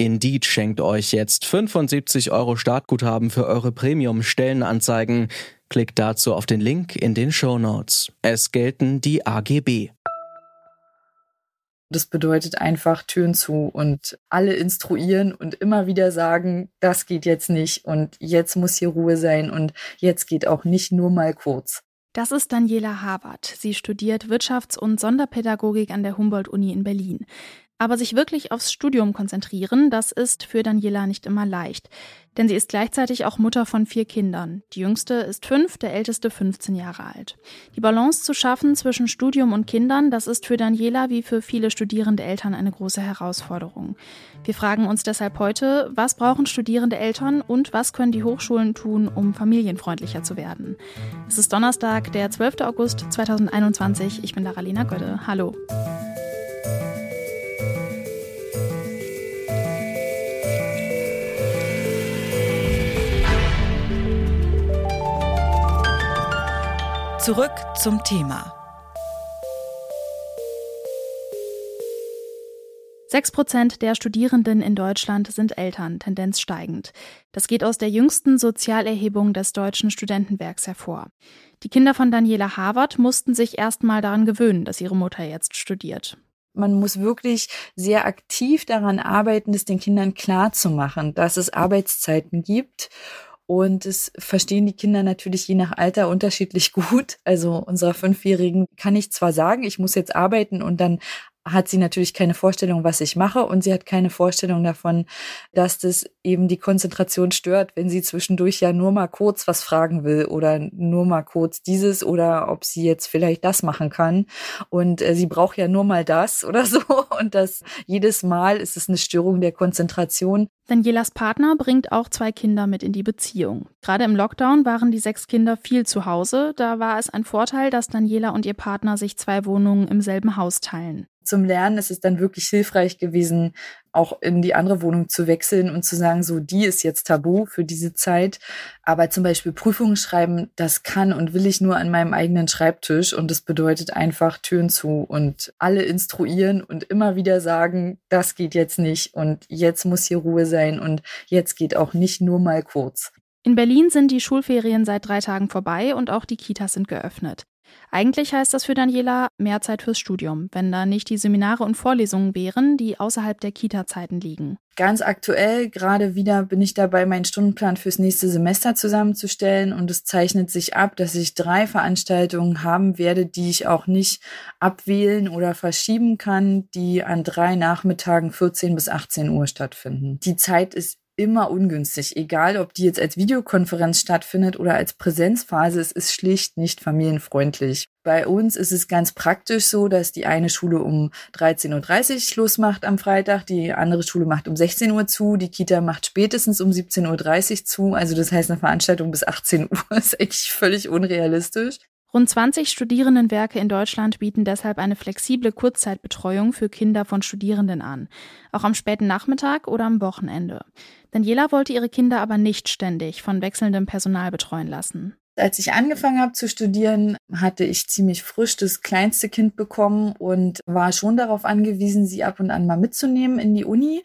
Indeed schenkt euch jetzt 75 Euro Startguthaben für eure Premium-Stellenanzeigen. Klickt dazu auf den Link in den Show Notes. Es gelten die AGB. Das bedeutet einfach Türen zu und alle instruieren und immer wieder sagen, das geht jetzt nicht und jetzt muss hier Ruhe sein und jetzt geht auch nicht nur mal kurz. Das ist Daniela Habert. Sie studiert Wirtschafts- und Sonderpädagogik an der Humboldt-Uni in Berlin. Aber sich wirklich aufs Studium konzentrieren, das ist für Daniela nicht immer leicht. Denn sie ist gleichzeitig auch Mutter von vier Kindern. Die jüngste ist fünf, der älteste 15 Jahre alt. Die Balance zu schaffen zwischen Studium und Kindern, das ist für Daniela wie für viele studierende Eltern eine große Herausforderung. Wir fragen uns deshalb heute, was brauchen studierende Eltern und was können die Hochschulen tun, um familienfreundlicher zu werden. Es ist Donnerstag, der 12. August 2021. Ich bin Daralina Gödde. Hallo. Zurück zum Thema. Sechs Prozent der Studierenden in Deutschland sind Eltern, Tendenz steigend. Das geht aus der jüngsten Sozialerhebung des Deutschen Studentenwerks hervor. Die Kinder von Daniela Harvard mussten sich erst mal daran gewöhnen, dass ihre Mutter jetzt studiert. Man muss wirklich sehr aktiv daran arbeiten, es den Kindern klar zu machen, dass es Arbeitszeiten gibt und es verstehen die Kinder natürlich je nach Alter unterschiedlich gut. Also unserer Fünfjährigen kann ich zwar sagen, ich muss jetzt arbeiten und dann hat sie natürlich keine Vorstellung, was ich mache und sie hat keine Vorstellung davon, dass das eben die Konzentration stört, wenn sie zwischendurch ja nur mal kurz was fragen will oder nur mal kurz dieses oder ob sie jetzt vielleicht das machen kann und äh, sie braucht ja nur mal das oder so und das jedes Mal ist es eine Störung der Konzentration. Danielas Partner bringt auch zwei Kinder mit in die Beziehung. Gerade im Lockdown waren die sechs Kinder viel zu Hause. Da war es ein Vorteil, dass Daniela und ihr Partner sich zwei Wohnungen im selben Haus teilen zum Lernen ist es dann wirklich hilfreich gewesen, auch in die andere Wohnung zu wechseln und zu sagen, so, die ist jetzt tabu für diese Zeit. Aber zum Beispiel Prüfungen schreiben, das kann und will ich nur an meinem eigenen Schreibtisch. Und das bedeutet einfach Türen zu und alle instruieren und immer wieder sagen, das geht jetzt nicht und jetzt muss hier Ruhe sein und jetzt geht auch nicht nur mal kurz. In Berlin sind die Schulferien seit drei Tagen vorbei und auch die Kitas sind geöffnet. Eigentlich heißt das für Daniela mehr Zeit fürs Studium, wenn da nicht die Seminare und Vorlesungen wären, die außerhalb der Kita-Zeiten liegen. Ganz aktuell, gerade wieder bin ich dabei, meinen Stundenplan fürs nächste Semester zusammenzustellen und es zeichnet sich ab, dass ich drei Veranstaltungen haben werde, die ich auch nicht abwählen oder verschieben kann, die an drei Nachmittagen 14 bis 18 Uhr stattfinden. Die Zeit ist immer ungünstig, egal ob die jetzt als Videokonferenz stattfindet oder als Präsenzphase, es ist schlicht nicht familienfreundlich. Bei uns ist es ganz praktisch so, dass die eine Schule um 13.30 Uhr Schluss macht am Freitag, die andere Schule macht um 16 Uhr zu, die Kita macht spätestens um 17.30 Uhr zu. Also das heißt, eine Veranstaltung bis 18 Uhr ist eigentlich völlig unrealistisch. Rund 20 Studierendenwerke in Deutschland bieten deshalb eine flexible Kurzzeitbetreuung für Kinder von Studierenden an, auch am späten Nachmittag oder am Wochenende. Daniela wollte ihre Kinder aber nicht ständig von wechselndem Personal betreuen lassen. Als ich angefangen habe zu studieren, hatte ich ziemlich frisch das kleinste Kind bekommen und war schon darauf angewiesen, sie ab und an mal mitzunehmen in die Uni.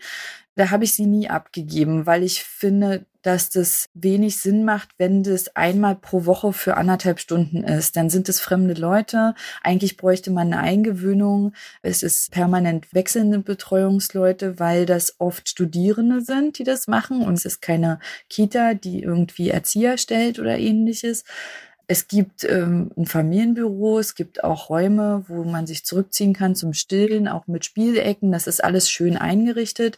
Da habe ich sie nie abgegeben, weil ich finde, dass das wenig Sinn macht, wenn das einmal pro Woche für anderthalb Stunden ist. Dann sind es fremde Leute. Eigentlich bräuchte man eine Eingewöhnung. Es ist permanent wechselnde Betreuungsleute, weil das oft Studierende sind, die das machen. Und es ist keine Kita, die irgendwie Erzieher stellt oder ähnliches. Es gibt ähm, ein Familienbüro, es gibt auch Räume, wo man sich zurückziehen kann zum Stillen, auch mit Spielecken. Das ist alles schön eingerichtet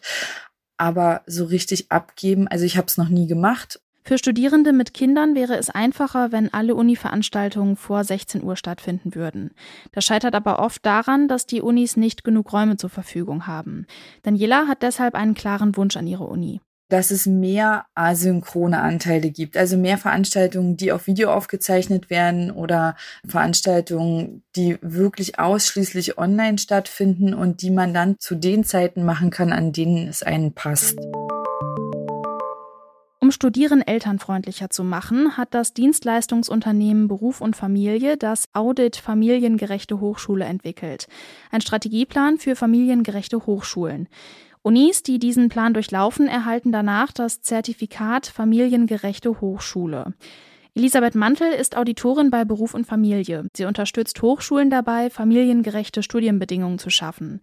aber so richtig abgeben, also ich habe es noch nie gemacht. Für Studierende mit Kindern wäre es einfacher, wenn alle Uni-Veranstaltungen vor 16 Uhr stattfinden würden. Das scheitert aber oft daran, dass die Unis nicht genug Räume zur Verfügung haben. Daniela hat deshalb einen klaren Wunsch an ihre Uni. Dass es mehr asynchrone Anteile gibt, also mehr Veranstaltungen, die auf Video aufgezeichnet werden oder Veranstaltungen, die wirklich ausschließlich online stattfinden und die man dann zu den Zeiten machen kann, an denen es einen passt. Um Studieren elternfreundlicher zu machen, hat das Dienstleistungsunternehmen Beruf und Familie das Audit Familiengerechte Hochschule entwickelt. Ein Strategieplan für familiengerechte Hochschulen. Unis, die diesen Plan durchlaufen, erhalten danach das Zertifikat Familiengerechte Hochschule. Elisabeth Mantel ist Auditorin bei Beruf und Familie. Sie unterstützt Hochschulen dabei, familiengerechte Studienbedingungen zu schaffen.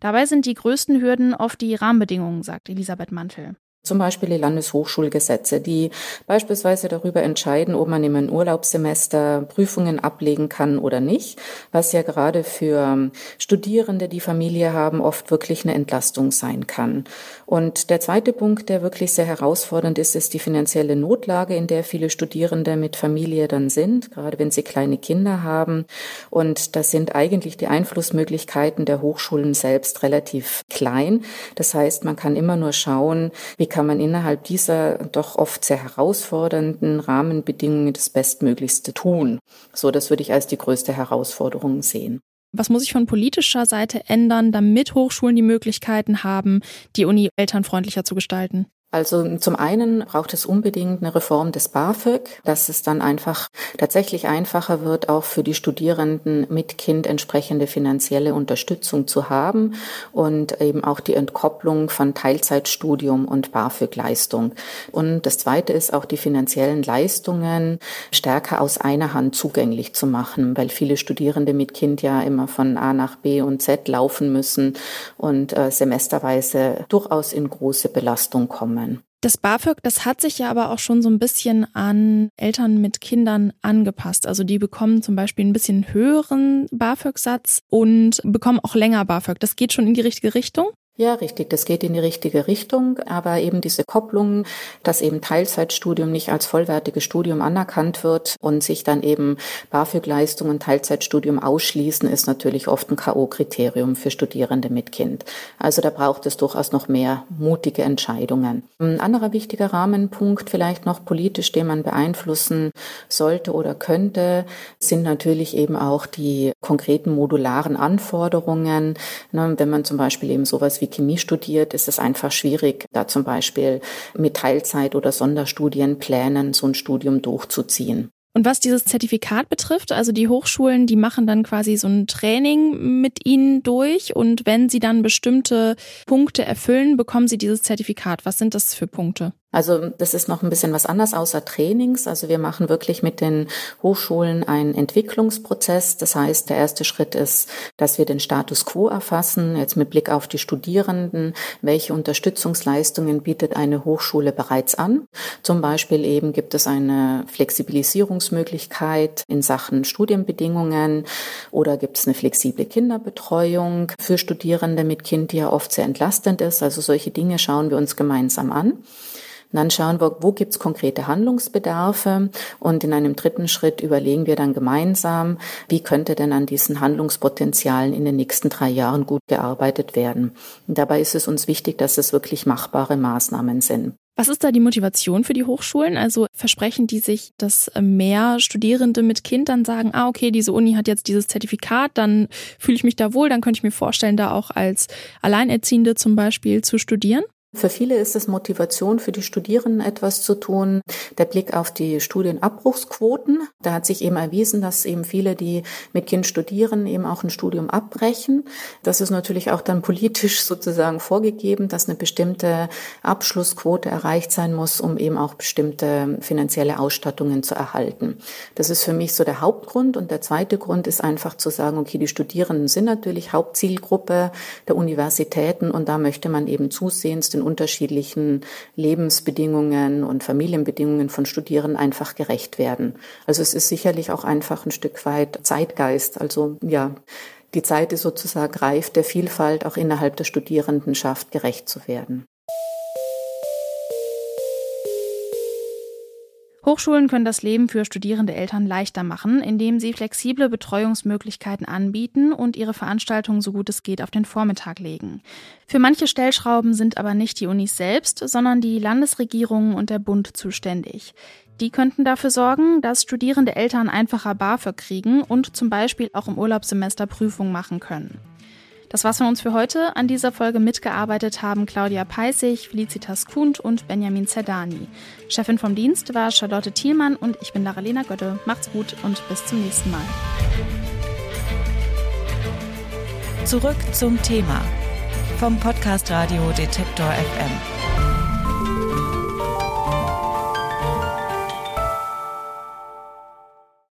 Dabei sind die größten Hürden oft die Rahmenbedingungen, sagt Elisabeth Mantel. Zum Beispiel die Landeshochschulgesetze, die beispielsweise darüber entscheiden, ob man in einem Urlaubssemester Prüfungen ablegen kann oder nicht, was ja gerade für Studierende, die Familie haben, oft wirklich eine Entlastung sein kann. Und der zweite Punkt, der wirklich sehr herausfordernd ist, ist die finanzielle Notlage, in der viele Studierende mit Familie dann sind, gerade wenn sie kleine Kinder haben. Und das sind eigentlich die Einflussmöglichkeiten der Hochschulen selbst relativ klein. Das heißt, man kann immer nur schauen, wie kann man innerhalb dieser doch oft sehr herausfordernden Rahmenbedingungen das Bestmöglichste tun. So, das würde ich als die größte Herausforderung sehen. Was muss sich von politischer Seite ändern, damit Hochschulen die Möglichkeiten haben, die Uni elternfreundlicher zu gestalten? Also zum einen braucht es unbedingt eine Reform des BAföG, dass es dann einfach tatsächlich einfacher wird, auch für die Studierenden mit Kind entsprechende finanzielle Unterstützung zu haben und eben auch die Entkopplung von Teilzeitstudium und BAföG-Leistung. Und das Zweite ist auch die finanziellen Leistungen stärker aus einer Hand zugänglich zu machen, weil viele Studierende mit Kind ja immer von A nach B und Z laufen müssen und äh, semesterweise durchaus in große Belastung kommen kommen. Das BAföG, das hat sich ja aber auch schon so ein bisschen an Eltern mit Kindern angepasst. Also die bekommen zum Beispiel ein bisschen höheren BAföG-Satz und bekommen auch länger BAföG. Das geht schon in die richtige Richtung. Ja, richtig. Das geht in die richtige Richtung. Aber eben diese Kopplung, dass eben Teilzeitstudium nicht als vollwertiges Studium anerkannt wird und sich dann eben BAföG-Leistung und Teilzeitstudium ausschließen, ist natürlich oft ein K.O.-Kriterium für Studierende mit Kind. Also da braucht es durchaus noch mehr mutige Entscheidungen. Ein anderer wichtiger Rahmenpunkt, vielleicht noch politisch, den man beeinflussen sollte oder könnte, sind natürlich eben auch die konkreten modularen Anforderungen. Ne, wenn man zum Beispiel eben sowas wie wie Chemie studiert, ist es einfach schwierig, da zum Beispiel mit Teilzeit- oder Sonderstudienplänen so ein Studium durchzuziehen. Und was dieses Zertifikat betrifft, also die Hochschulen, die machen dann quasi so ein Training mit ihnen durch und wenn sie dann bestimmte Punkte erfüllen, bekommen sie dieses Zertifikat. Was sind das für Punkte? Also das ist noch ein bisschen was anderes außer Trainings. Also wir machen wirklich mit den Hochschulen einen Entwicklungsprozess. Das heißt, der erste Schritt ist, dass wir den Status quo erfassen, jetzt mit Blick auf die Studierenden, welche Unterstützungsleistungen bietet eine Hochschule bereits an. Zum Beispiel eben gibt es eine Flexibilisierungsmöglichkeit in Sachen Studienbedingungen oder gibt es eine flexible Kinderbetreuung für Studierende mit Kind, die ja oft sehr entlastend ist. Also solche Dinge schauen wir uns gemeinsam an. Und dann schauen wir, wo gibt es konkrete Handlungsbedarfe und in einem dritten Schritt überlegen wir dann gemeinsam, wie könnte denn an diesen Handlungspotenzialen in den nächsten drei Jahren gut gearbeitet werden. Und dabei ist es uns wichtig, dass es wirklich machbare Maßnahmen sind. Was ist da die Motivation für die Hochschulen? Also versprechen die sich, dass mehr Studierende mit Kind dann sagen, ah, okay, diese Uni hat jetzt dieses Zertifikat, dann fühle ich mich da wohl, dann könnte ich mir vorstellen, da auch als Alleinerziehende zum Beispiel zu studieren? Für viele ist es Motivation für die Studierenden etwas zu tun. Der Blick auf die Studienabbruchsquoten. Da hat sich eben erwiesen, dass eben viele, die mit Kind studieren, eben auch ein Studium abbrechen. Das ist natürlich auch dann politisch sozusagen vorgegeben, dass eine bestimmte Abschlussquote erreicht sein muss, um eben auch bestimmte finanzielle Ausstattungen zu erhalten. Das ist für mich so der Hauptgrund. Und der zweite Grund ist einfach zu sagen, okay, die Studierenden sind natürlich Hauptzielgruppe der Universitäten und da möchte man eben zusehends den unterschiedlichen Lebensbedingungen und Familienbedingungen von Studierenden einfach gerecht werden. Also es ist sicherlich auch einfach ein Stück weit Zeitgeist. Also ja, die Zeit ist sozusagen reif, der Vielfalt auch innerhalb der Studierendenschaft gerecht zu werden. Hochschulen können das Leben für studierende Eltern leichter machen, indem sie flexible Betreuungsmöglichkeiten anbieten und ihre Veranstaltungen so gut es geht auf den Vormittag legen. Für manche Stellschrauben sind aber nicht die Unis selbst, sondern die Landesregierungen und der Bund zuständig. Die könnten dafür sorgen, dass studierende Eltern einfacher BAföG kriegen und zum Beispiel auch im Urlaubssemester Prüfungen machen können. Das war's von uns für heute. An dieser Folge mitgearbeitet haben Claudia Peissig, Felicitas Kuhnt und Benjamin Zerdani. Chefin vom Dienst war Charlotte Thielmann und ich bin Lara-Lena Götte. Macht's gut und bis zum nächsten Mal. Zurück zum Thema vom Podcast Radio Detektor FM.